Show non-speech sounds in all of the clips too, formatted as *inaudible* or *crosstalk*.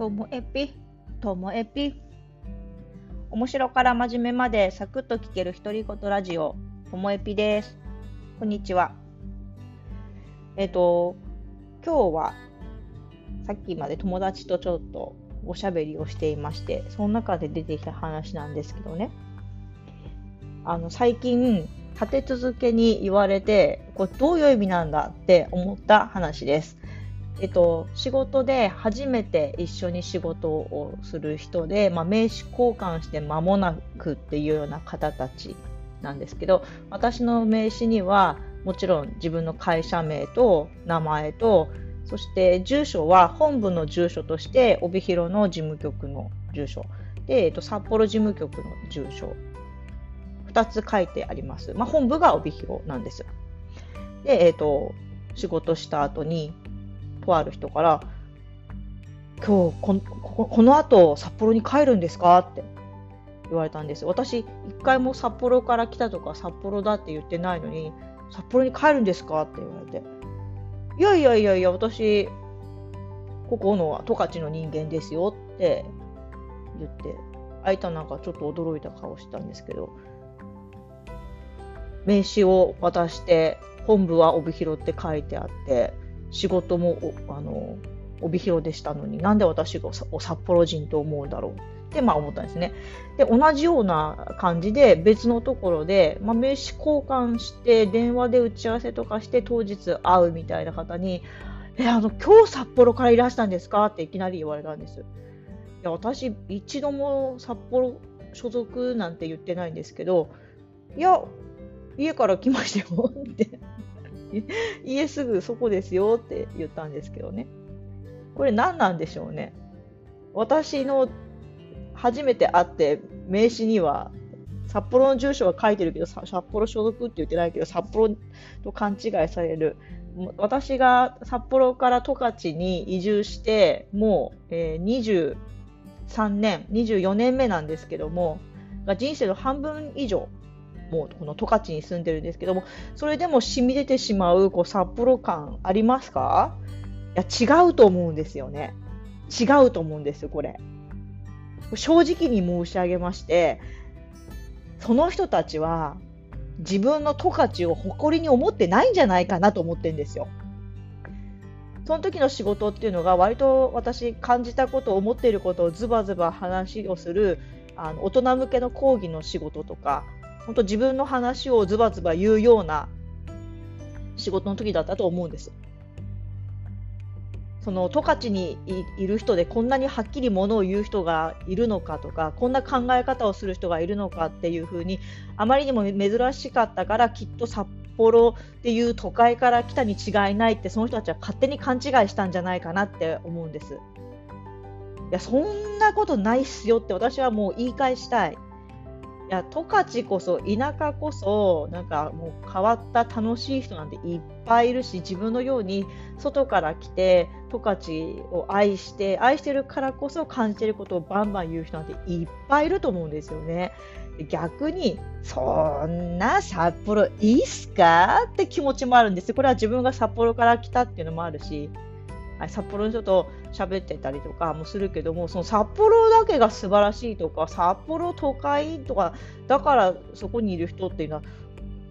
ともえぴ、ともえぴ。面白から真面目までサクッと聞ける独り言ラジオ、ともえぴです。こんにちは。えっ、と、今日はさっきまで友達とちょっとおしゃべりをしていまして、その中で出てきた話なんですけどね。あの、最近、立て続けに言われて、これどういう意味なんだって思った話です。えっと、仕事で初めて一緒に仕事をする人で、まあ、名刺交換して間もなくっていうような方たちなんですけど私の名刺にはもちろん自分の会社名と名前とそして住所は本部の住所として帯広の事務局の住所。で、えっと、札幌事務局の住所。2つ書いてあります、まあ、本部が帯広なんですで、えっと、仕事した後にとある人から、今日こここの後札幌に帰るんですか？って言われたんです。私、一回も札幌から来たとか札幌だって言ってないのに、札幌に帰るんですか？って言われて、いやいやいやいや、私、ここの十勝の人間ですよ。って言って、相手なんかちょっと驚いた顔したんですけど、名刺を渡して、本部は帯広って書いてあって、仕事もあの帯広でしたのになんで私が札幌人と思うんだろう？ってまあ思ったんですね。で同じような感じで別のところで、まあ、名刺交換して電話で打ち合わせとかして当日会うみたいな方に「えあの今日札幌からいらしたんですか?」っていきなり言われたんです。いや私一度も札幌所属なんて言ってないんですけどいや家から来ましたよって *laughs* 家すぐそこですよって言ったんですけどね。これ何なんでしょうね。私の初めて会って名刺には札幌の住所は書いてるけど札幌所属って言ってないけど札幌と勘違いされる私が札幌から十勝に移住してもう、えー、23年24年目なんですけども人生の半分以上もうこの十勝に住んでるんですけども、それでも染み出てしまうこう札幌感ありますか？いや、違うと思うんですよね。違うと思うんですよ、これ。正直に申し上げまして、その人たちは自分の十勝を誇りに思ってないんじゃないかなと思ってんですよ。その時の仕事っていうのが割と私感じたこと思っていることをズバズバ話をするあの大人向けの講義の仕事とか本当自分の話をズバズバ言うような仕事の時だったと思うんです。その十勝にいる人でこんなにはっきりものを言う人がいるのかとかこんな考え方をする人がいるのかっていうふうにあまりにも珍しかったからきっと札幌っていう都会から来たに違いないってその人たちは勝手に勘違いしたんじゃないかなって思うんです。いやそんなことないっすよって私はもう言い返したい。や十勝こそ田舎こそなんかもう変わった楽しい人なんていっぱいいるし自分のように外から来て十勝を愛して愛してるからこそ感じてることをバンバン言う人なんていっぱいいると思うんですよね。逆にそんな札幌いいっすか？って気持ちもあるんですこれは自分が札幌から来たっていうのもあるし札幌の人と喋ってたりとかもするけどもその札幌だけが素晴らしいとか札幌都会とかだからそこにいる人っていうのは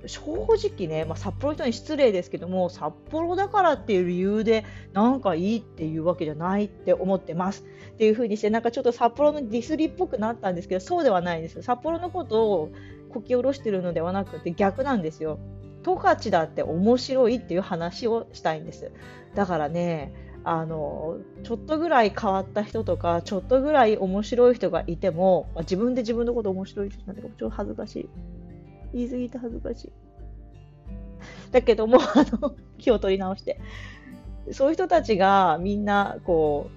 正直ね、まあ、札幌人に失礼ですけども札幌だからっていう理由でなんかいいっていうわけじゃないって思ってます。っていう風にしてなんかちょっと札幌のディスりっぽくなったんですけどそうではないです札幌のことをこき下ろしてるのではなくて逆なんですよ。十勝だって面白いっていう話をしたいんです。だからねあのちょっとぐらい変わった人とかちょっとぐらい面白い人がいても、まあ、自分で自分のこと面白い人なんだけどちょっと恥ずかしい。言い過ぎて恥ずかしい。だけども *laughs* あの気を取り直して。そういう人たちがみんなこ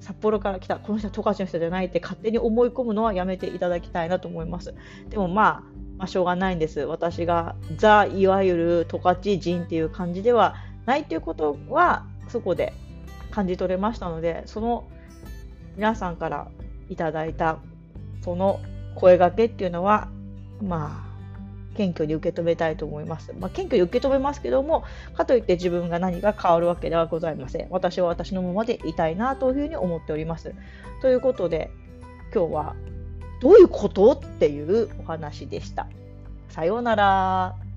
う札幌から来たこの人は十勝の人じゃないって勝手に思い込むのはやめていただきたいなと思います。でもまあまあ、しょうがないんです。私がザ・いわゆる十勝人っていう感じではないということはそこで感じ取れましたのでその皆さんからいただいたその声がけっていうのはまあ謙虚に受け止めたいと思います。まあ、謙虚に受け止めますけども、かといって自分が何が変わるわけではございません。私は私のままでいたいなというふうに思っております。ということで、今日はどういうことっていうお話でした。さようなら。